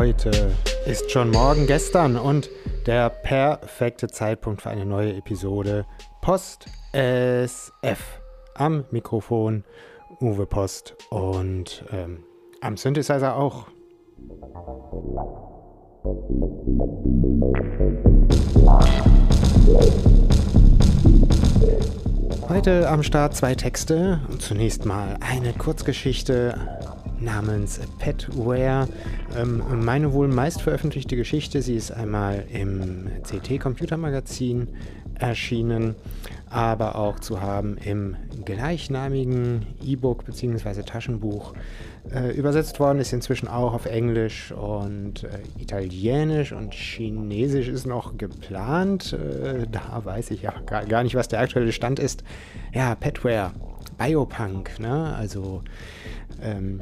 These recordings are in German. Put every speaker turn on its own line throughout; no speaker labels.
Heute ist schon morgen gestern und der perfekte Zeitpunkt für eine neue Episode Post SF. Am Mikrofon Uwe Post und ähm, am Synthesizer auch. Heute am Start zwei Texte. Zunächst mal eine Kurzgeschichte namens Petware. Ähm, meine wohl meist veröffentlichte Geschichte. Sie ist einmal im CT Computermagazin erschienen, aber auch zu haben im gleichnamigen E-Book bzw. Taschenbuch. Äh, übersetzt worden ist inzwischen auch auf Englisch und äh, Italienisch und Chinesisch ist noch geplant. Äh, da weiß ich ja gar, gar nicht, was der aktuelle Stand ist. Ja, Petware, Biopunk, ne? also ähm,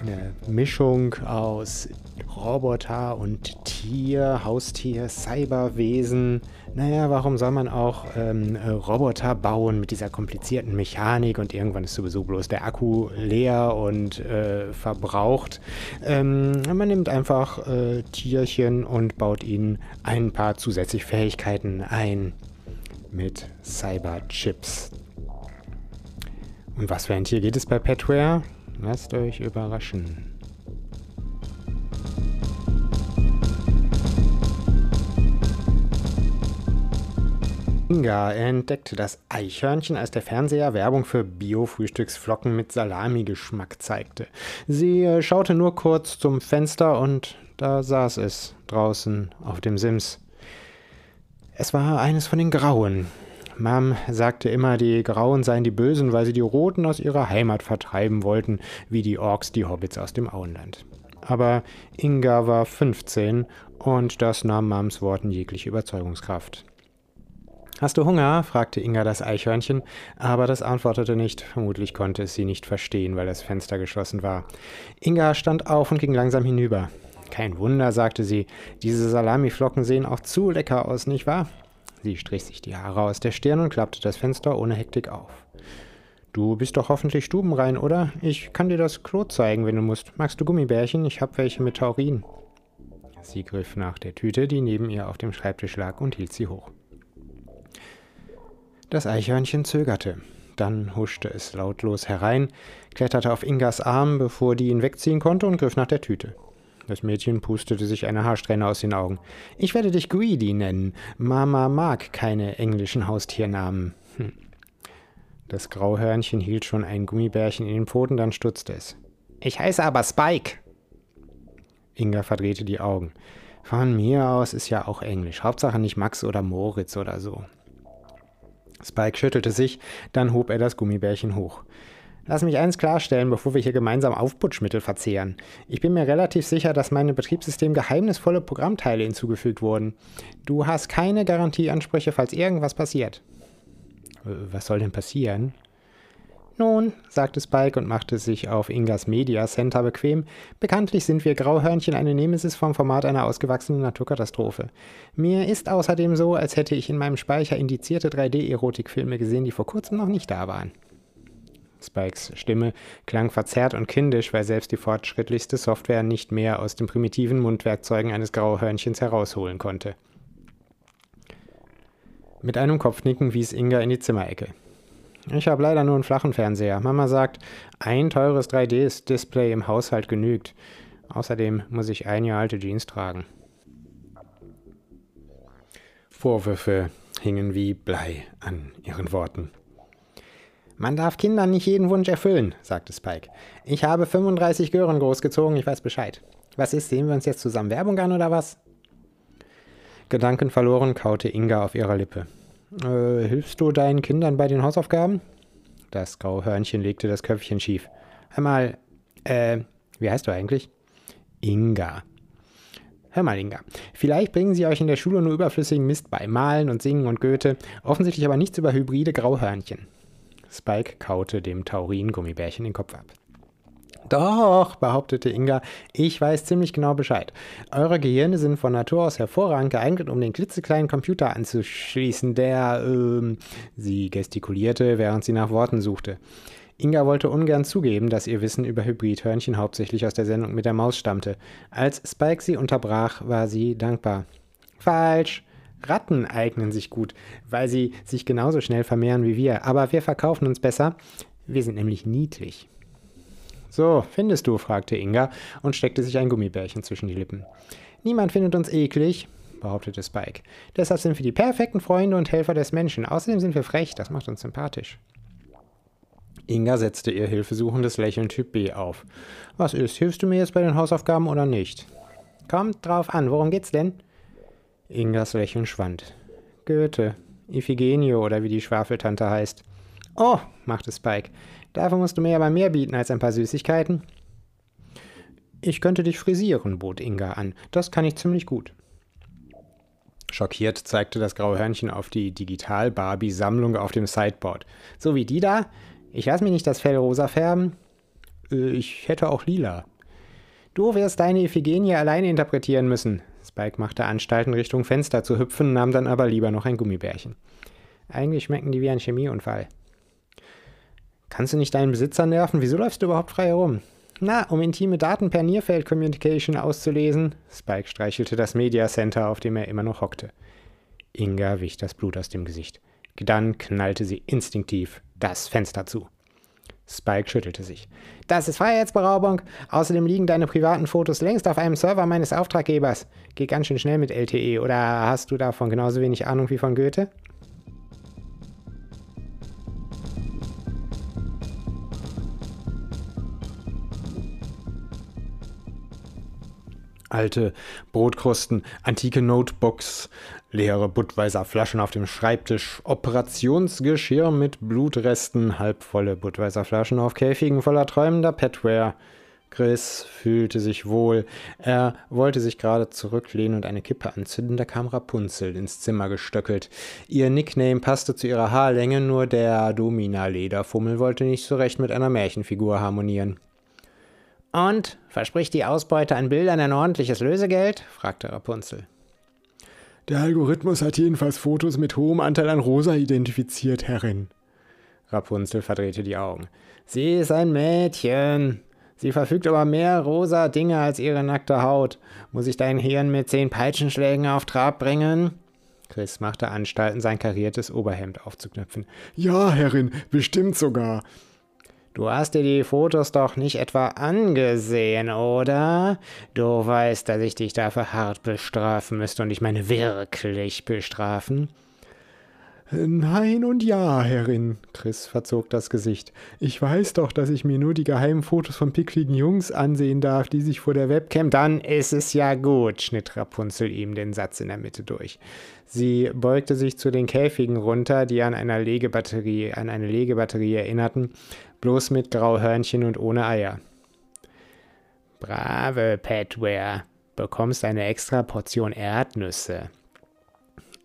eine Mischung aus Roboter und Tier, Haustier, Cyberwesen. Naja, warum soll man auch ähm, Roboter bauen mit dieser komplizierten Mechanik und irgendwann ist sowieso bloß der Akku leer und äh, verbraucht. Ähm, man nimmt einfach äh, Tierchen und baut ihnen ein paar zusätzliche Fähigkeiten ein mit Cyberchips. Und was für ein Tier geht es bei Petware? Lasst euch überraschen. Inga entdeckte das Eichhörnchen, als der Fernseher Werbung für Bio-Frühstücksflocken mit Salami-Geschmack zeigte. Sie äh, schaute nur kurz zum Fenster und da saß es draußen auf dem Sims. Es war eines von den Grauen. Mom sagte immer, die Grauen seien die Bösen, weil sie die Roten aus ihrer Heimat vertreiben wollten, wie die Orks die Hobbits aus dem Auenland. Aber Inga war 15 und das nahm Mams Worten jegliche Überzeugungskraft. Hast du Hunger? fragte Inga das Eichhörnchen, aber das antwortete nicht. Vermutlich konnte es sie nicht verstehen, weil das Fenster geschlossen war. Inga stand auf und ging langsam hinüber. Kein Wunder, sagte sie, diese Salamiflocken sehen auch zu lecker aus, nicht wahr? Sie strich sich die Haare aus der Stirn und klappte das Fenster ohne Hektik auf. Du bist doch hoffentlich stubenrein, oder? Ich kann dir das Klo zeigen, wenn du musst. Magst du Gummibärchen? Ich hab welche mit Taurin. Sie griff nach der Tüte, die neben ihr auf dem Schreibtisch lag, und hielt sie hoch. Das Eichhörnchen zögerte. Dann huschte es lautlos herein, kletterte auf Ingas Arm, bevor die ihn wegziehen konnte, und griff nach der Tüte. Das Mädchen pustete sich eine Haarsträhne aus den Augen. Ich werde dich Greedy nennen. Mama mag keine englischen Haustiernamen. Hm. Das Grauhörnchen hielt schon ein Gummibärchen in den Pfoten, dann stutzte es. Ich heiße aber Spike. Inga verdrehte die Augen. Von mir aus ist ja auch Englisch. Hauptsache nicht Max oder Moritz oder so. Spike schüttelte sich, dann hob er das Gummibärchen hoch. Lass mich eins klarstellen, bevor wir hier gemeinsam Aufputschmittel verzehren. Ich bin mir relativ sicher, dass meinem Betriebssystem geheimnisvolle Programmteile hinzugefügt wurden. Du hast keine Garantieansprüche, falls irgendwas passiert. Äh, was soll denn passieren? Nun, sagte Spike und machte sich auf Ingas Media Center bequem, bekanntlich sind wir Grauhörnchen eine Nemesis vom Format einer ausgewachsenen Naturkatastrophe. Mir ist außerdem so, als hätte ich in meinem Speicher indizierte 3D-Erotikfilme gesehen, die vor kurzem noch nicht da waren. Spikes Stimme klang verzerrt und kindisch, weil selbst die fortschrittlichste Software nicht mehr aus den primitiven Mundwerkzeugen eines Grauhörnchens herausholen konnte. Mit einem Kopfnicken wies Inga in die Zimmerecke. Ich habe leider nur einen flachen Fernseher. Mama sagt, ein teures 3D-Display im Haushalt genügt. Außerdem muss ich ein Jahr alte Jeans tragen. Vorwürfe hingen wie Blei an ihren Worten. Man darf Kindern nicht jeden Wunsch erfüllen, sagte Spike. Ich habe 35 Gören großgezogen, ich weiß Bescheid. Was ist, sehen wir uns jetzt zusammen Werbung an oder was? Gedanken verloren kaute Inga auf ihrer Lippe. Äh, hilfst du deinen Kindern bei den Hausaufgaben? Das graue Hörnchen legte das Köpfchen schief. Einmal, äh, wie heißt du eigentlich? Inga. Hör mal, Inga. Vielleicht bringen sie euch in der Schule nur überflüssigen Mist bei. Malen und Singen und Goethe. Offensichtlich aber nichts über hybride Grauhörnchen. Spike kaute dem Taurin-Gummibärchen den Kopf ab. Doch, behauptete Inga, ich weiß ziemlich genau Bescheid. Eure Gehirne sind von Natur aus hervorragend geeignet, um den klitzekleinen Computer anzuschließen, der, ähm, sie gestikulierte, während sie nach Worten suchte. Inga wollte ungern zugeben, dass ihr Wissen über Hybridhörnchen hauptsächlich aus der Sendung mit der Maus stammte. Als Spike sie unterbrach, war sie dankbar. Falsch. Ratten eignen sich gut, weil sie sich genauso schnell vermehren wie wir. Aber wir verkaufen uns besser. Wir sind nämlich niedlich. So, findest du? fragte Inga und steckte sich ein Gummibärchen zwischen die Lippen. Niemand findet uns eklig, behauptete Spike. Deshalb sind wir die perfekten Freunde und Helfer des Menschen. Außerdem sind wir frech, das macht uns sympathisch. Inga setzte ihr hilfesuchendes Lächeln Typ B auf. Was ist, hilfst du mir jetzt bei den Hausaufgaben oder nicht? Kommt drauf an, worum geht's denn? Ingas Lächeln schwand. Goethe, Iphigenie oder wie die Schwafeltante heißt. Oh, machte Spike. Dafür musst du mir aber mehr bieten als ein paar Süßigkeiten. Ich könnte dich frisieren, bot Inga an. Das kann ich ziemlich gut. Schockiert zeigte das graue Hörnchen auf die Digital-Barbie-Sammlung auf dem Sideboard. So wie die da? Ich lass mich nicht das Fell rosa färben. Äh, ich hätte auch lila. Du wirst deine Iphigenie alleine interpretieren müssen. Spike machte Anstalten, Richtung Fenster zu hüpfen, nahm dann aber lieber noch ein Gummibärchen. Eigentlich schmecken die wie ein Chemieunfall. Kannst du nicht deinen Besitzer nerven? Wieso läufst du überhaupt frei herum? Na, um intime Daten per Nearfield Communication auszulesen. Spike streichelte das Media Center, auf dem er immer noch hockte. Inga wich das Blut aus dem Gesicht. Dann knallte sie instinktiv das Fenster zu. Spike schüttelte sich. Das ist Freiheitsberaubung. Außerdem liegen deine privaten Fotos längst auf einem Server meines Auftraggebers. Geh ganz schön schnell mit LTE. Oder hast du davon genauso wenig Ahnung wie von Goethe? Alte Brotkrusten, antike Notebooks, leere Budweiser Flaschen auf dem Schreibtisch, Operationsgeschirr mit Blutresten, halbvolle Budweiser Flaschen auf Käfigen voller träumender Petware. Chris fühlte sich wohl. Er wollte sich gerade zurücklehnen und eine Kippe anzünden, da kam Rapunzel ins Zimmer gestöckelt. Ihr Nickname passte zu ihrer Haarlänge, nur der Domina-Lederfummel wollte nicht so recht mit einer Märchenfigur harmonieren. Und verspricht die Ausbeute an Bildern ein ordentliches Lösegeld? fragte Rapunzel.
Der Algorithmus hat jedenfalls Fotos mit hohem Anteil an Rosa identifiziert, Herrin.
Rapunzel verdrehte die Augen. Sie ist ein Mädchen. Sie verfügt über mehr rosa Dinge als ihre nackte Haut. Muss ich dein Hirn mit zehn Peitschenschlägen auf Trab bringen? Chris machte Anstalten, sein kariertes Oberhemd aufzuknöpfen.
Ja, Herrin, bestimmt sogar.
Du hast dir die Fotos doch nicht etwa angesehen, oder? Du weißt, dass ich dich dafür hart bestrafen müsste und ich meine wirklich bestrafen.
Nein und ja, Herrin. Chris verzog das Gesicht. Ich weiß doch, dass ich mir nur die geheimen Fotos von pickligen Jungs ansehen darf, die sich vor der Webcam.
Dann ist es ja gut, schnitt Rapunzel ihm den Satz in der Mitte durch. Sie beugte sich zu den Käfigen runter, die an einer Legebatterie, an eine Legebatterie erinnerten, bloß mit Grauhörnchen und ohne Eier. Brave Petware, bekommst eine extra Portion Erdnüsse.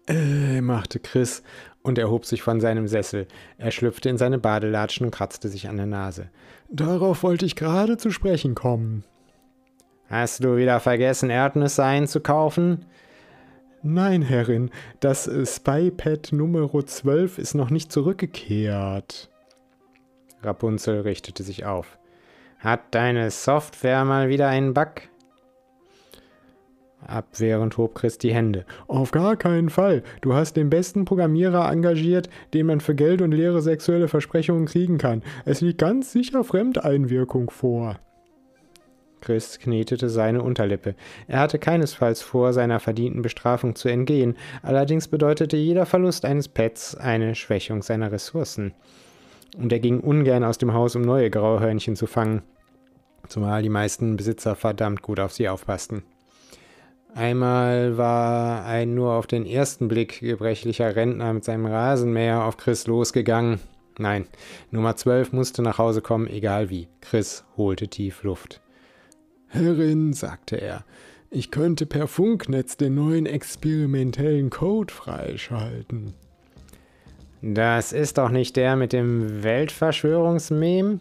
Äh, machte Chris und erhob sich von seinem Sessel. Er schlüpfte in seine Badelatschen und kratzte sich an der Nase. Darauf wollte ich gerade zu sprechen kommen.
Hast du wieder vergessen, Erdnüsse einzukaufen?
Nein, Herrin, das Spypad Nummer 12 ist noch nicht zurückgekehrt.
Rapunzel richtete sich auf. Hat deine Software mal wieder einen Bug? Abwehrend hob Chris die Hände.
Auf gar keinen Fall. Du hast den besten Programmierer engagiert, den man für Geld und leere sexuelle Versprechungen kriegen kann. Es liegt ganz sicher Fremdeinwirkung vor.
Chris knetete seine Unterlippe. Er hatte keinesfalls vor, seiner verdienten Bestrafung zu entgehen, allerdings bedeutete jeder Verlust eines Pets eine Schwächung seiner Ressourcen. Und er ging ungern aus dem Haus, um neue Grauhörnchen zu fangen, zumal die meisten Besitzer verdammt gut auf sie aufpassten. Einmal war ein nur auf den ersten Blick gebrechlicher Rentner mit seinem Rasenmäher auf Chris losgegangen. Nein, Nummer 12 musste nach Hause kommen, egal wie. Chris holte tief Luft.
Herrin, sagte er, ich könnte per Funknetz den neuen experimentellen Code freischalten.
Das ist doch nicht der mit dem Weltverschwörungsmem?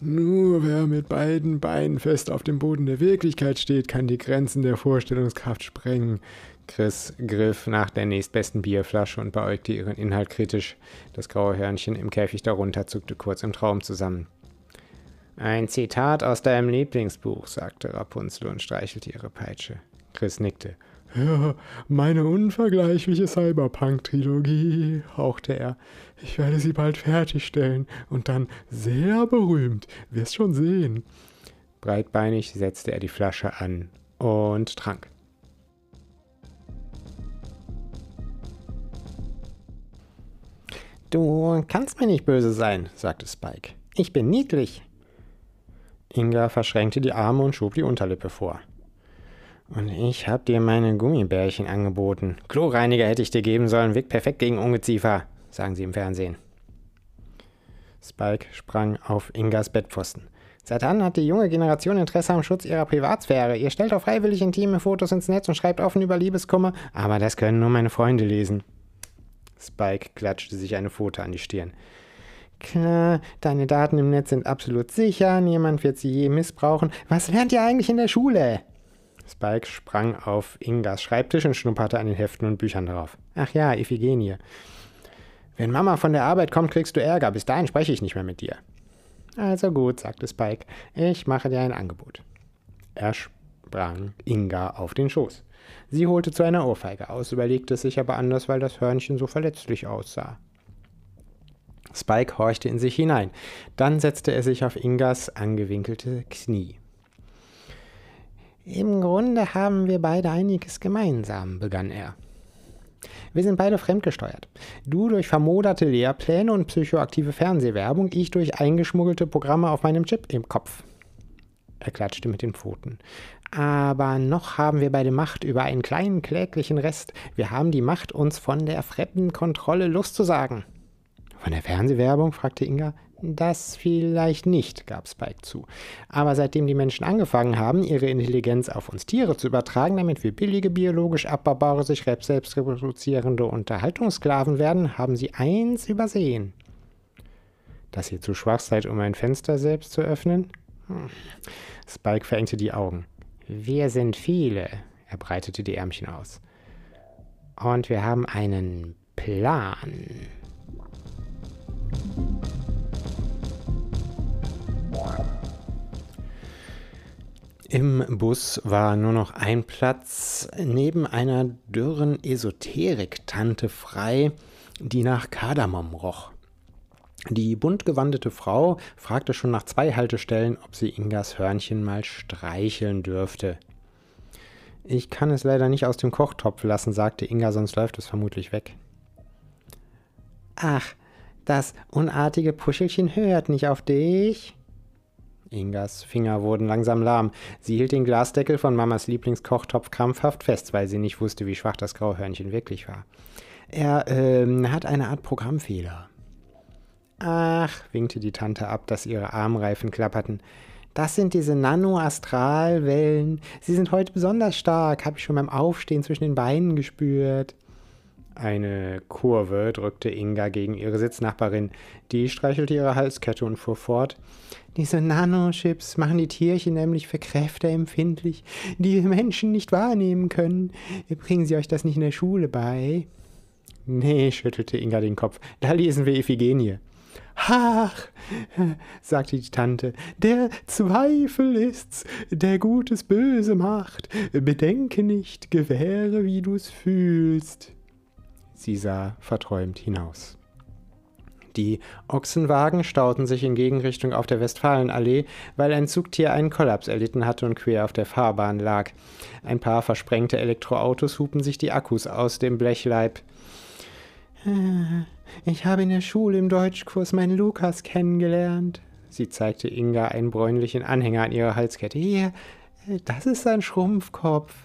Nur wer mit beiden Beinen fest auf dem Boden der Wirklichkeit steht, kann die Grenzen der Vorstellungskraft sprengen.
Chris griff nach der nächstbesten Bierflasche und beäugte ihren Inhalt kritisch. Das graue Hörnchen im Käfig darunter zuckte kurz im Traum zusammen. Ein Zitat aus deinem Lieblingsbuch, sagte Rapunzel und streichelte ihre Peitsche. Chris nickte.
Ja, meine unvergleichliche Cyberpunk-Trilogie, hauchte er. Ich werde sie bald fertigstellen und dann sehr berühmt. Wirst schon sehen.
Breitbeinig setzte er die Flasche an und trank. Du kannst mir nicht böse sein, sagte Spike. Ich bin niedlich. Inga verschränkte die Arme und schob die Unterlippe vor. Und ich hab dir meine Gummibärchen angeboten. Kloreiniger hätte ich dir geben sollen, wirkt perfekt gegen Ungeziefer, sagen sie im Fernsehen. Spike sprang auf Ingas Bettpfosten. Seit wann hat die junge Generation Interesse am Schutz ihrer Privatsphäre? Ihr stellt auch freiwillig intime Fotos ins Netz und schreibt offen über Liebeskummer, aber das können nur meine Freunde lesen. Spike klatschte sich eine Pfote an die Stirn. Klar, deine Daten im Netz sind absolut sicher, niemand wird sie je missbrauchen. Was lernt ihr eigentlich in der Schule? Spike sprang auf Ingas Schreibtisch und schnupperte an den Heften und Büchern drauf. Ach ja, Iphigenie. Wenn Mama von der Arbeit kommt, kriegst du Ärger. Bis dahin spreche ich nicht mehr mit dir. Also gut, sagte Spike. Ich mache dir ein Angebot. Er sprang Inga auf den Schoß. Sie holte zu einer Ohrfeige aus, überlegte es sich aber anders, weil das Hörnchen so verletzlich aussah. Spike horchte in sich hinein. Dann setzte er sich auf Ingas angewinkelte Knie. Im Grunde haben wir beide einiges gemeinsam, begann er. Wir sind beide fremdgesteuert. Du durch vermoderte Lehrpläne und psychoaktive Fernsehwerbung, ich durch eingeschmuggelte Programme auf meinem Chip im Kopf. Er klatschte mit den Pfoten. Aber noch haben wir beide Macht über einen kleinen kläglichen Rest. Wir haben die Macht, uns von der fremden Kontrolle loszusagen. Von der Fernsehwerbung? fragte Inga. Das vielleicht nicht, gab Spike zu. Aber seitdem die Menschen angefangen haben, ihre Intelligenz auf uns Tiere zu übertragen, damit wir billige, biologisch abbaubare, sich selbst reproduzierende Unterhaltungssklaven werden, haben sie eins übersehen. Dass ihr zu schwach seid, um ein Fenster selbst zu öffnen? Hm. Spike verengte die Augen. Wir sind viele, er breitete die Ärmchen aus. Und wir haben einen Plan. Im Bus war nur noch ein Platz neben einer dürren Esoterik-Tante frei, die nach Kardamom roch. Die buntgewandete Frau fragte schon nach zwei Haltestellen, ob sie Ingas Hörnchen mal streicheln dürfte. Ich kann es leider nicht aus dem Kochtopf lassen, sagte Inga, sonst läuft es vermutlich weg. Ach, das unartige Puschelchen hört nicht auf dich, Ingas Finger wurden langsam lahm. Sie hielt den Glasdeckel von Mamas Lieblingskochtopf krampfhaft fest, weil sie nicht wusste, wie schwach das Grauhörnchen wirklich war. Er ähm, hat eine Art Programmfehler. Ach, winkte die Tante ab, dass ihre Armreifen klapperten. Das sind diese Nanoastralwellen. Sie sind heute besonders stark, habe ich schon beim Aufstehen zwischen den Beinen gespürt. Eine Kurve drückte Inga gegen ihre Sitznachbarin. Die streichelte ihre Halskette und fuhr fort. Diese Nanochips machen die Tierchen nämlich für Kräfte empfindlich, die wir Menschen nicht wahrnehmen können. Bringen Sie euch das nicht in der Schule bei? Nee, schüttelte Inga den Kopf. Da lesen wir Iphigenie. Ach, sagte die Tante, der Zweifel ist's, der Gutes böse macht. Bedenke nicht, gewähre, wie du's fühlst. Sie sah verträumt hinaus. Die Ochsenwagen stauten sich in Gegenrichtung auf der Westfalenallee, weil ein Zugtier einen Kollaps erlitten hatte und quer auf der Fahrbahn lag. Ein paar versprengte Elektroautos hupen sich die Akkus aus dem Blechleib. Äh, ich habe in der Schule im Deutschkurs meinen Lukas kennengelernt. Sie zeigte Inga einen bräunlichen Anhänger an ihrer Halskette. Hier, das ist ein Schrumpfkopf.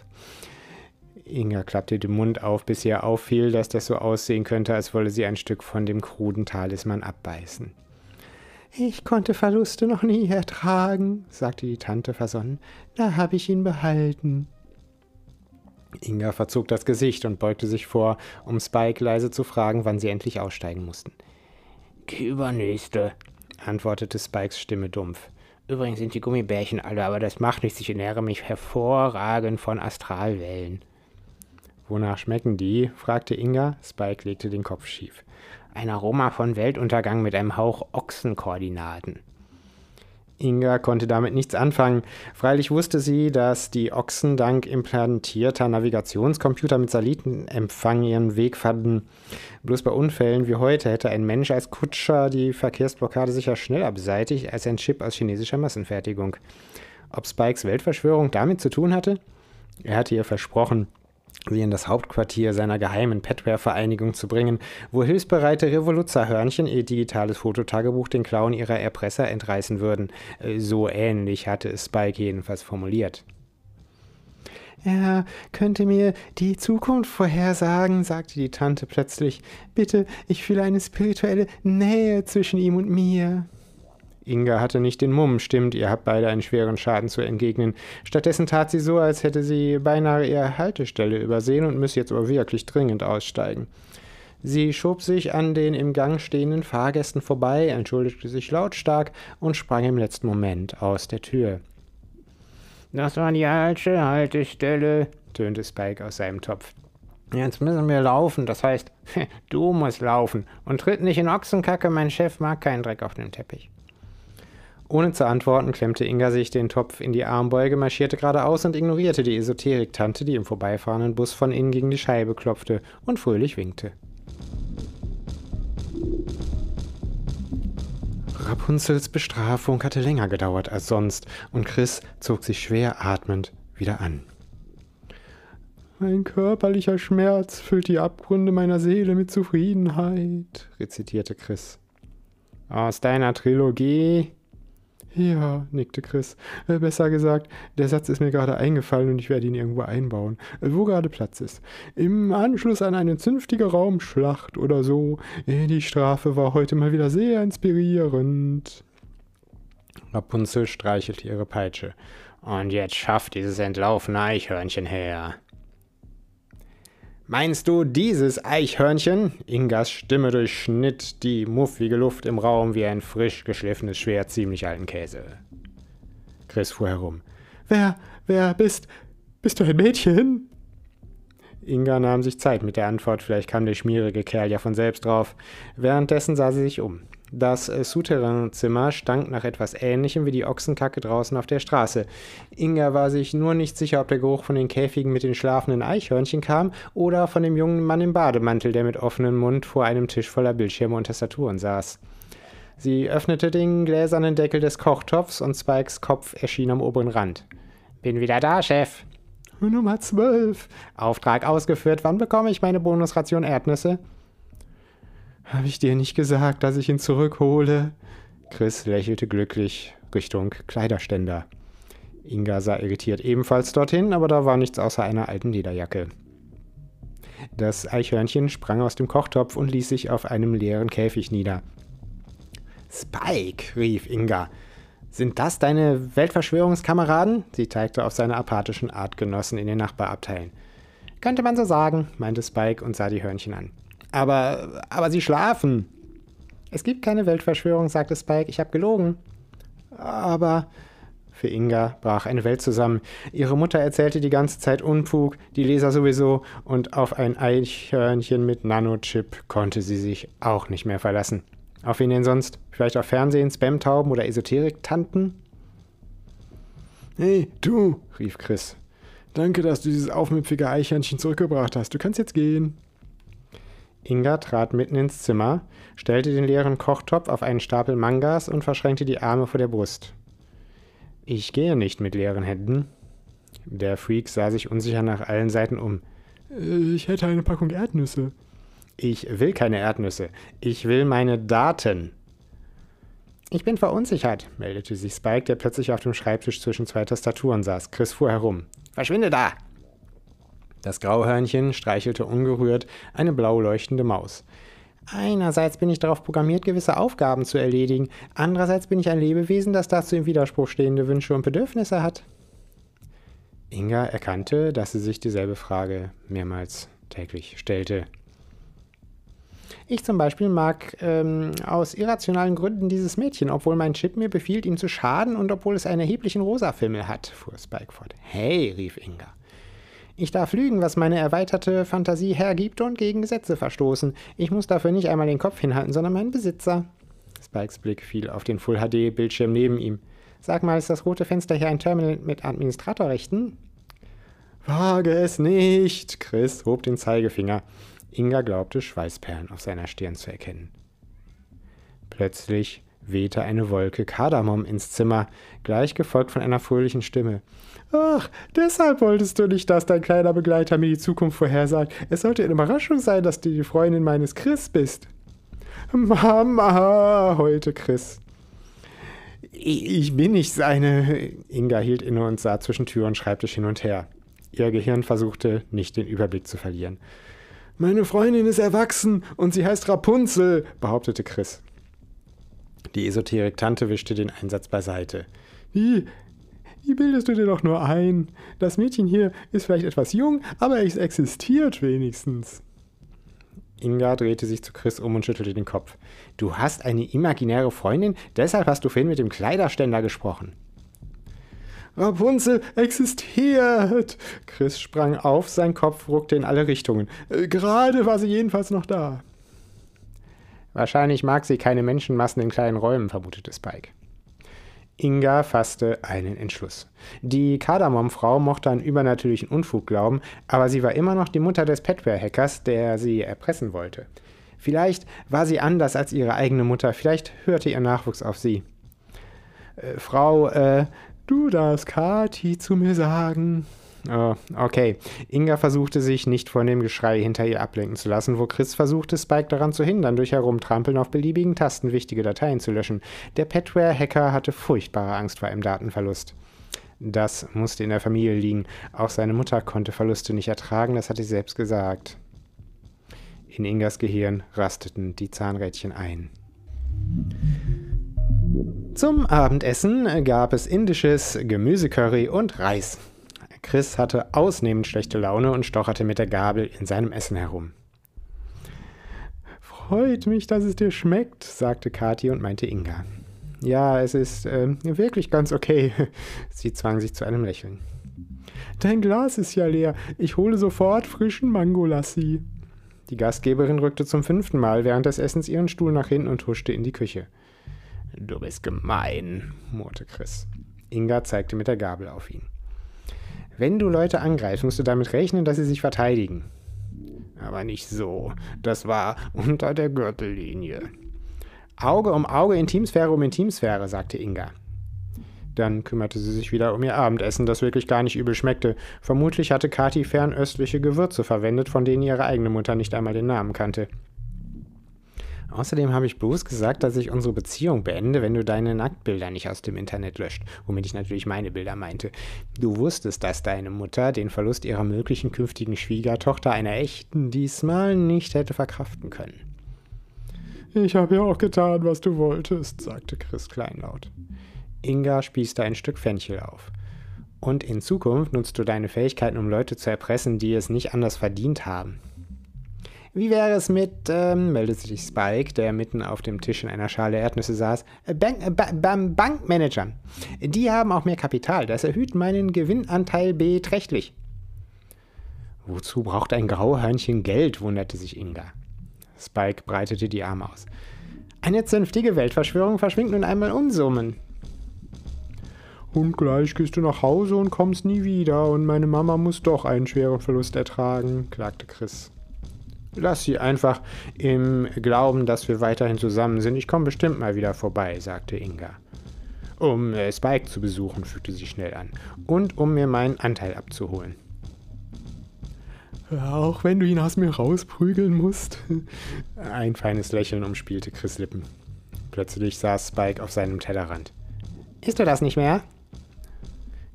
Inga klappte den Mund auf, bis ihr auffiel, dass das so aussehen könnte, als wolle sie ein Stück von dem kruden Talisman abbeißen. Ich konnte Verluste noch nie ertragen, sagte die Tante versonnen. Da habe ich ihn behalten. Inga verzog das Gesicht und beugte sich vor, um Spike leise zu fragen, wann sie endlich aussteigen mussten. Übernächste, antwortete Spikes Stimme dumpf. Übrigens sind die Gummibärchen alle, aber das macht nichts, ich ernähre mich hervorragend von Astralwellen. Wonach schmecken die? fragte Inga. Spike legte den Kopf schief. Ein Aroma von Weltuntergang mit einem Hauch Ochsenkoordinaten. Inga konnte damit nichts anfangen. Freilich wusste sie, dass die Ochsen dank implantierter Navigationscomputer mit Satellitenempfang ihren Weg fanden. Bloß bei Unfällen wie heute hätte ein Mensch als Kutscher die Verkehrsblockade sicher schneller beseitigt als ein Chip aus chinesischer Massenfertigung. Ob Spikes Weltverschwörung damit zu tun hatte? Er hatte ihr versprochen, sie in das Hauptquartier seiner geheimen Petware-Vereinigung zu bringen, wo hilfsbereite Revoluzerhörnchen ihr digitales Fototagebuch den Klauen ihrer Erpresser entreißen würden. Äh, so ähnlich hatte es Spike jedenfalls formuliert.
Er könnte mir die Zukunft vorhersagen, sagte die Tante plötzlich. Bitte, ich fühle eine spirituelle Nähe zwischen ihm und mir.
Inga hatte nicht den Mumm, stimmt, ihr habt beide einen schweren Schaden zu entgegnen. Stattdessen tat sie so, als hätte sie beinahe ihre Haltestelle übersehen und müsse jetzt aber wirklich dringend aussteigen. Sie schob sich an den im Gang stehenden Fahrgästen vorbei, entschuldigte sich lautstark und sprang im letzten Moment aus der Tür.
Das war die falsche Haltestelle, tönte Spike aus seinem Topf. Jetzt müssen wir laufen, das heißt, du musst laufen und tritt nicht in Ochsenkacke, mein Chef mag keinen Dreck auf dem Teppich.
Ohne zu antworten, klemmte Inga sich den Topf in die Armbeuge, marschierte geradeaus und ignorierte die Esoterik-Tante, die im vorbeifahrenden Bus von innen gegen die Scheibe klopfte und fröhlich winkte. Rapunzels Bestrafung hatte länger gedauert als sonst, und Chris zog sich schwer atmend wieder an.
Ein körperlicher Schmerz füllt die Abgründe meiner Seele mit Zufriedenheit, rezitierte Chris.
Aus deiner Trilogie?
Ja, nickte Chris. Äh, besser gesagt, der Satz ist mir gerade eingefallen und ich werde ihn irgendwo einbauen, äh, wo gerade Platz ist. Im Anschluss an eine zünftige Raumschlacht oder so. Äh, die Strafe war heute mal wieder sehr inspirierend.
Rapunzel streichelte ihre Peitsche. Und jetzt schafft dieses entlaufene Eichhörnchen her. Meinst du dieses Eichhörnchen? Ingas Stimme durchschnitt die muffige Luft im Raum wie ein frisch geschliffenes Schwert ziemlich alten Käse.
Chris fuhr herum. Wer, wer bist? Bist du ein Mädchen?
Inga nahm sich Zeit mit der Antwort, vielleicht kam der schmierige Kerl ja von selbst drauf. Währenddessen sah sie sich um. Das äh, Souterrainzimmer stank nach etwas Ähnlichem wie die Ochsenkacke draußen auf der Straße. Inga war sich nur nicht sicher, ob der Geruch von den Käfigen mit den schlafenden Eichhörnchen kam oder von dem jungen Mann im Bademantel, der mit offenem Mund vor einem Tisch voller Bildschirme und Tastaturen saß. Sie öffnete den gläsernen Deckel des Kochtopfs und Spikes Kopf erschien am oberen Rand. Bin wieder da, Chef.
Nummer 12.
Auftrag ausgeführt. Wann bekomme ich meine Bonusration Erdnüsse?
Habe ich dir nicht gesagt, dass ich ihn zurückhole? Chris lächelte glücklich Richtung Kleiderständer.
Inga sah irritiert ebenfalls dorthin, aber da war nichts außer einer alten Lederjacke. Das Eichhörnchen sprang aus dem Kochtopf und ließ sich auf einem leeren Käfig nieder. Spike, rief Inga. Sind das deine Weltverschwörungskameraden? Sie zeigte auf seine apathischen Artgenossen in den Nachbarabteilen. Könnte man so sagen, meinte Spike und sah die Hörnchen an. Aber, aber sie schlafen. Es gibt keine Weltverschwörung, sagte Spike. Ich habe gelogen. Aber für Inga brach eine Welt zusammen. Ihre Mutter erzählte die ganze Zeit Unfug, die Leser sowieso, und auf ein Eichhörnchen mit Nanochip konnte sie sich auch nicht mehr verlassen. Auf wen denn sonst? Vielleicht auf Fernsehen, Spamtauben oder Esoterik-Tanten?
Hey, du, rief Chris. Danke, dass du dieses aufmüpfige Eichhörnchen zurückgebracht hast. Du kannst jetzt gehen.
Inga trat mitten ins Zimmer, stellte den leeren Kochtopf auf einen Stapel Mangas und verschränkte die Arme vor der Brust. Ich gehe nicht mit leeren Händen. Der Freak sah sich unsicher nach allen Seiten um.
Äh, ich hätte eine Packung Erdnüsse.
Ich will keine Erdnüsse. Ich will meine Daten. Ich bin verunsichert, meldete sich Spike, der plötzlich auf dem Schreibtisch zwischen zwei Tastaturen saß. Chris fuhr herum. Verschwinde da! Das Grauhörnchen streichelte ungerührt eine blau leuchtende Maus. Einerseits bin ich darauf programmiert, gewisse Aufgaben zu erledigen, andererseits bin ich ein Lebewesen, das dazu im Widerspruch stehende Wünsche und Bedürfnisse hat. Inga erkannte, dass sie sich dieselbe Frage mehrmals täglich stellte. Ich zum Beispiel mag ähm, aus irrationalen Gründen dieses Mädchen, obwohl mein Chip mir befiehlt, ihm zu schaden und obwohl es einen erheblichen Rosafimmel hat, fuhr Spike fort. Hey, rief Inga. Ich darf lügen, was meine erweiterte Fantasie hergibt und gegen Gesetze verstoßen. Ich muss dafür nicht einmal den Kopf hinhalten, sondern meinen Besitzer. Spikes Blick fiel auf den Full-HD-Bildschirm neben ihm. Sag mal, ist das rote Fenster hier ein Terminal mit Administratorrechten?
Wage es nicht! Chris hob den Zeigefinger. Inga glaubte, Schweißperlen auf seiner Stirn zu erkennen. Plötzlich wehte eine Wolke Kardamom ins Zimmer, gleich gefolgt von einer fröhlichen Stimme. Ach, deshalb wolltest du nicht, dass dein kleiner Begleiter mir die Zukunft vorhersagt. Es sollte eine Überraschung sein, dass du die Freundin meines Chris bist. Mama, heulte Chris. Ich bin nicht seine. Inga hielt inne und sah zwischen Tür und Schreibtisch hin und her. Ihr Gehirn versuchte, nicht den Überblick zu verlieren. Meine Freundin ist erwachsen und sie heißt Rapunzel, behauptete Chris. Die Esoterik-Tante wischte den Einsatz beiseite. Wie? Wie bildest du dir doch nur ein? Das Mädchen hier ist vielleicht etwas jung, aber es existiert wenigstens. Inga drehte sich zu Chris um und schüttelte den Kopf. Du hast eine imaginäre Freundin, deshalb hast du vorhin mit dem Kleiderständer gesprochen. Rapunzel existiert! Chris sprang auf, sein Kopf ruckte in alle Richtungen. Äh, gerade war sie jedenfalls noch da.
Wahrscheinlich mag sie keine Menschenmassen in kleinen Räumen, vermutete Spike. Inga fasste einen Entschluss. Die Kardamom-Frau mochte an übernatürlichen Unfug glauben, aber sie war immer noch die Mutter des Petware-Hackers, der sie erpressen wollte. Vielleicht war sie anders als ihre eigene Mutter, vielleicht hörte ihr Nachwuchs auf sie. Äh, Frau, äh, du darfst Kati zu mir sagen, Oh, okay. Inga versuchte sich nicht von dem Geschrei hinter ihr ablenken zu lassen, wo Chris versuchte, Spike daran zu hindern, durch Herumtrampeln auf beliebigen Tasten wichtige Dateien zu löschen. Der Petware-Hacker hatte furchtbare Angst vor einem Datenverlust. Das musste in der Familie liegen. Auch seine Mutter konnte Verluste nicht ertragen, das hatte sie selbst gesagt. In Ingas Gehirn rasteten die Zahnrädchen ein. Zum Abendessen gab es indisches Gemüsecurry und Reis. Chris hatte ausnehmend schlechte Laune und stocherte mit der Gabel in seinem Essen herum.
Freut mich, dass es dir schmeckt, sagte Kathi und meinte Inga.
Ja, es ist äh, wirklich ganz okay. Sie zwang sich zu einem Lächeln.
Dein Glas ist ja leer. Ich hole sofort frischen Mangolassi.
Die Gastgeberin rückte zum fünften Mal während des Essens ihren Stuhl nach hinten und huschte in die Küche.
Du bist gemein, murrte Chris.
Inga zeigte mit der Gabel auf ihn. Wenn du Leute angreifst, musst du damit rechnen, dass sie sich verteidigen.
Aber nicht so. Das war unter der Gürtellinie.
Auge um Auge, Intimsphäre um Intimsphäre, sagte Inga. Dann kümmerte sie sich wieder um ihr Abendessen, das wirklich gar nicht übel schmeckte. Vermutlich hatte Kathi fernöstliche Gewürze verwendet, von denen ihre eigene Mutter nicht einmal den Namen kannte. Außerdem habe ich bloß gesagt, dass ich unsere Beziehung beende, wenn du deine Nacktbilder nicht aus dem Internet löscht, womit ich natürlich meine Bilder meinte. Du wusstest, dass deine Mutter den Verlust ihrer möglichen künftigen Schwiegertochter einer echten diesmal nicht hätte verkraften können.
Ich habe ja auch getan, was du wolltest, sagte Chris kleinlaut.
Inga spießte ein Stück Fenchel auf. Und in Zukunft nutzt du deine Fähigkeiten, um Leute zu erpressen, die es nicht anders verdient haben. Wie wäre es mit, ähm, meldete sich Spike, der mitten auf dem Tisch in einer Schale Erdnüsse saß, äh, Bank, äh, ba Bankmanagern. Die haben auch mehr Kapital. Das erhöht meinen Gewinnanteil beträchtlich. Wozu braucht ein Grauhörnchen Geld? wunderte sich Inga. Spike breitete die Arme aus. Eine zünftige Weltverschwörung verschwingt nun einmal Unsummen.
Und gleich gehst du nach Hause und kommst nie wieder, und meine Mama muss doch einen schweren Verlust ertragen, klagte Chris.
Lass sie einfach im Glauben, dass wir weiterhin zusammen sind. Ich komme bestimmt mal wieder vorbei, sagte Inga. Um äh, Spike zu besuchen, fügte sie schnell an. Und um mir meinen Anteil abzuholen.
Auch wenn du ihn aus mir rausprügeln musst.
Ein feines Lächeln umspielte Chris Lippen. Plötzlich saß Spike auf seinem Tellerrand. Isst du das nicht mehr?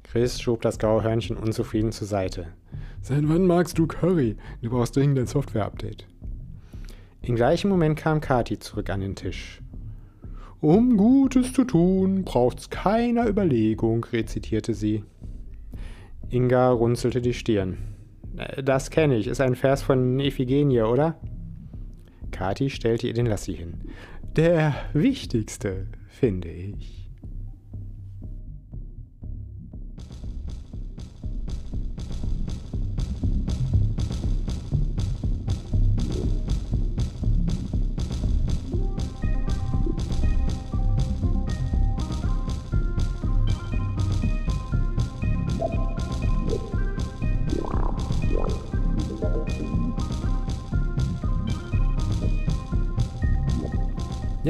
Chris schob das graue Hörnchen unzufrieden zur Seite.
Seit wann magst du Curry? Du brauchst dringend ein Software-Update.
Im gleichen Moment kam Kati zurück an den Tisch.
Um Gutes zu tun, braucht's keiner Überlegung, rezitierte sie.
Inga runzelte die Stirn. Äh, das kenne ich, ist ein Vers von Iphigenie, oder? Kati stellte ihr den Lassi hin.
Der wichtigste, finde ich.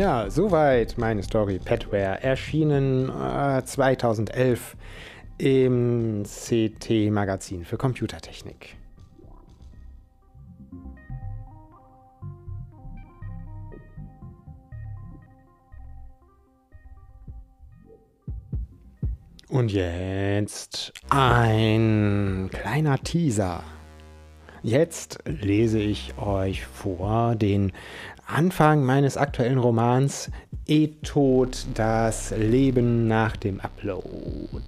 Ja, soweit meine Story Petware, erschienen äh, 2011 im CT Magazin für Computertechnik. Und jetzt ein kleiner Teaser. Jetzt lese ich euch vor den Anfang meines aktuellen Romans E-Tod, das Leben nach dem Upload.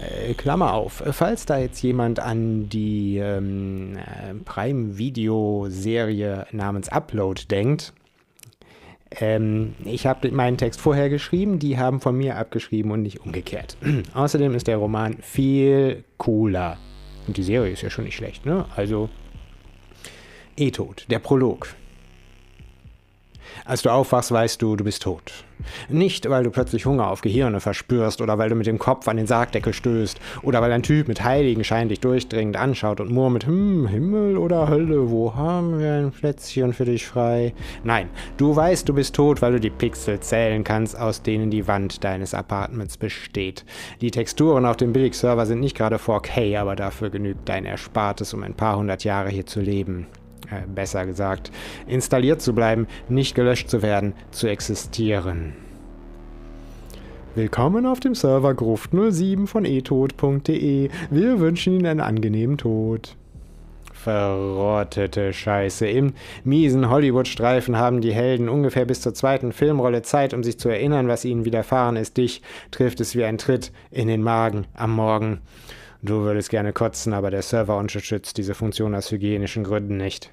Äh, Klammer auf, falls da jetzt jemand an die ähm, äh, Prime-Video-Serie namens Upload denkt, ähm, ich habe meinen Text vorher geschrieben, die haben von mir abgeschrieben und nicht umgekehrt. Außerdem ist der Roman viel cooler. Und die Serie ist ja schon nicht schlecht, ne? Also, E-Tod, der Prolog. Als du aufwachst, weißt du, du bist tot. Nicht, weil du plötzlich Hunger auf Gehirne verspürst oder weil du mit dem Kopf an den Sargdeckel stößt oder weil ein Typ mit Heiligenschein dich durchdringend anschaut und murmelt, hm, Himmel oder Hölle, wo haben wir ein Plätzchen für dich frei? Nein, du weißt, du bist tot, weil du die Pixel zählen kannst, aus denen die Wand deines Apartments besteht. Die Texturen auf dem Billigserver sind nicht gerade 4K, aber dafür genügt dein Erspartes, um ein paar hundert Jahre hier zu leben äh, besser gesagt, installiert zu bleiben, nicht gelöscht zu werden, zu existieren. Willkommen auf dem Server Gruft07 von etod.de. Wir wünschen Ihnen einen angenehmen Tod. Verrottete Scheiße. Im miesen Hollywood-Streifen haben die Helden ungefähr bis zur zweiten Filmrolle Zeit, um sich zu erinnern, was ihnen widerfahren ist. Dich trifft es wie ein Tritt in den Magen am Morgen. Du würdest gerne kotzen, aber der Server unterstützt diese Funktion aus hygienischen Gründen nicht.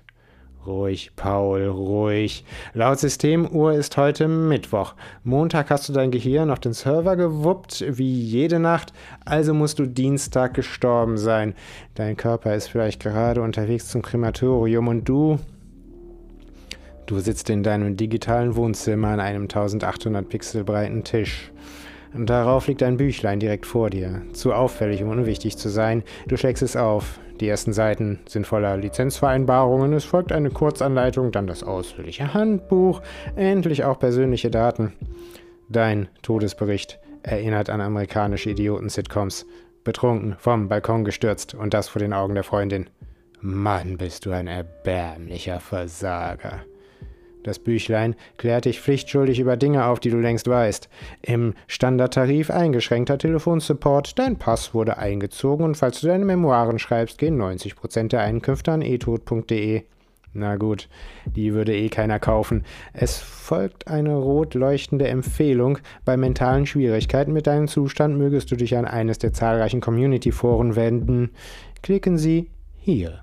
Ruhig, Paul, ruhig. Laut Systemuhr ist heute Mittwoch. Montag hast du dein Gehirn auf den Server gewuppt, wie jede Nacht, also musst du Dienstag gestorben sein. Dein Körper ist vielleicht gerade unterwegs zum Krematorium und du. Du sitzt in deinem digitalen Wohnzimmer an einem 1800 Pixel breiten Tisch. Darauf liegt ein Büchlein direkt vor dir. Zu auffällig, um unwichtig zu sein. Du schlägst es auf. Die ersten Seiten sind voller Lizenzvereinbarungen, es folgt eine Kurzanleitung, dann das ausführliche Handbuch, endlich auch persönliche Daten. Dein Todesbericht erinnert an amerikanische Idioten-Sitcoms. Betrunken, vom Balkon gestürzt und das vor den Augen der Freundin. Mann, bist du ein erbärmlicher Versager. Das Büchlein klärt dich pflichtschuldig über Dinge auf, die du längst weißt. Im Standardtarif eingeschränkter Telefonsupport, dein Pass wurde eingezogen und falls du deine Memoiren schreibst, gehen 90% der Einkünfte an etod.de. Na gut, die würde eh keiner kaufen. Es folgt eine rot leuchtende Empfehlung. Bei mentalen Schwierigkeiten mit deinem Zustand mögest du dich an eines der zahlreichen Community-Foren wenden. Klicken Sie hier.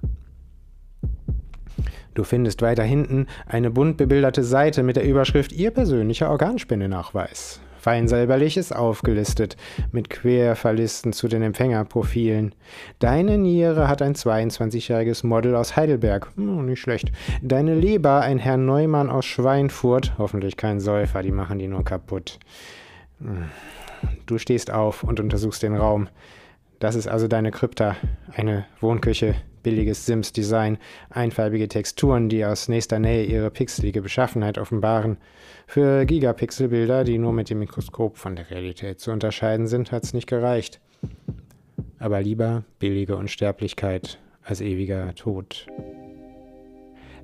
Du findest weiter hinten eine bunt bebilderte Seite mit der Überschrift Ihr persönlicher Organspendenachweis. Fein säuberlich ist aufgelistet, mit Querverlisten zu den Empfängerprofilen. Deine Niere hat ein 22-jähriges Model aus Heidelberg. Hm, nicht schlecht. Deine Leber ein Herr Neumann aus Schweinfurt. Hoffentlich kein Säufer, die machen die nur kaputt. Du stehst auf und untersuchst den Raum. Das ist also deine Krypta, eine Wohnküche, billiges Sims-Design, einfarbige Texturen, die aus nächster Nähe ihre pixelige Beschaffenheit offenbaren. Für Gigapixel-Bilder, die nur mit dem Mikroskop von der Realität zu unterscheiden sind, hat's nicht gereicht. Aber lieber billige Unsterblichkeit als ewiger Tod.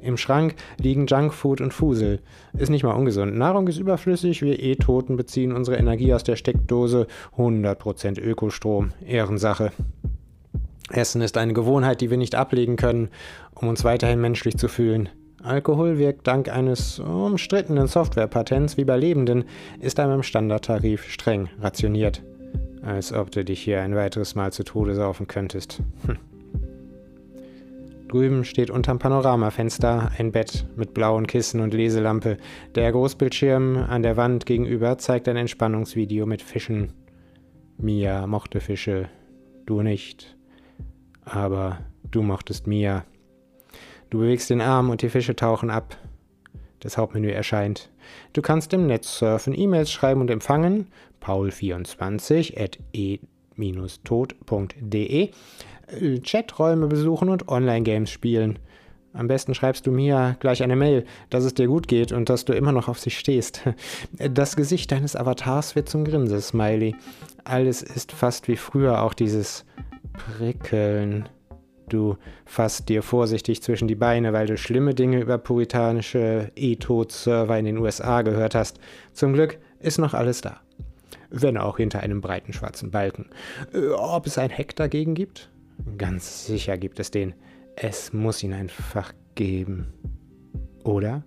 Im Schrank liegen Junkfood und Fusel. Ist nicht mal ungesund. Nahrung ist überflüssig, wir E-Toten beziehen unsere Energie aus der Steckdose. 100% Ökostrom. Ehrensache. Essen ist eine Gewohnheit, die wir nicht ablegen können, um uns weiterhin menschlich zu fühlen. Alkohol wirkt dank eines umstrittenen Softwarepatents wie bei Lebenden, ist einem Standardtarif streng rationiert. Als ob du dich hier ein weiteres Mal zu Tode saufen könntest. Hm. Drüben steht unterm Panoramafenster ein Bett mit blauen Kissen und Leselampe. Der Großbildschirm an der Wand gegenüber zeigt ein Entspannungsvideo mit Fischen. Mia mochte Fische, du nicht. Aber du mochtest Mia. Du bewegst den Arm und die Fische tauchen ab. Das Hauptmenü erscheint. Du kannst im Netz surfen, E-Mails schreiben und empfangen. paul24 at e-tod.de Chaträume besuchen und Online-Games spielen. Am besten schreibst du mir gleich eine Mail, dass es dir gut geht und dass du immer noch auf sie stehst. Das Gesicht deines Avatars wird zum Grinse-Smiley. Alles ist fast wie früher, auch dieses Prickeln. Du fasst dir vorsichtig zwischen die Beine, weil du schlimme Dinge über puritanische E-Tod-Server in den USA gehört hast. Zum Glück ist noch alles da. Wenn auch hinter einem breiten schwarzen Balken. Äh, ob es ein Heck dagegen gibt? Ganz sicher gibt es den. Es muss ihn einfach geben. Oder?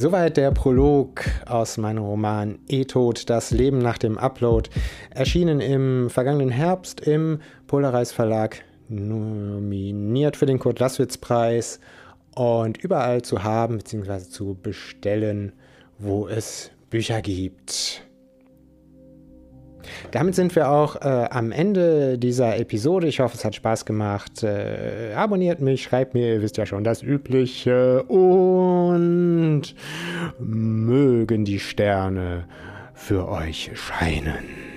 Soweit der Prolog aus meinem Roman E-Tod, das Leben nach dem Upload, erschienen im vergangenen Herbst im Polaris Verlag, nominiert für den Kurt Lasswitz Preis und überall zu haben bzw. zu bestellen, wo es Bücher gibt. Damit sind wir auch äh, am Ende dieser Episode. Ich hoffe, es hat Spaß gemacht. Äh, abonniert mich, schreibt mir, ihr wisst ja schon das Übliche. Und mögen die Sterne für euch scheinen.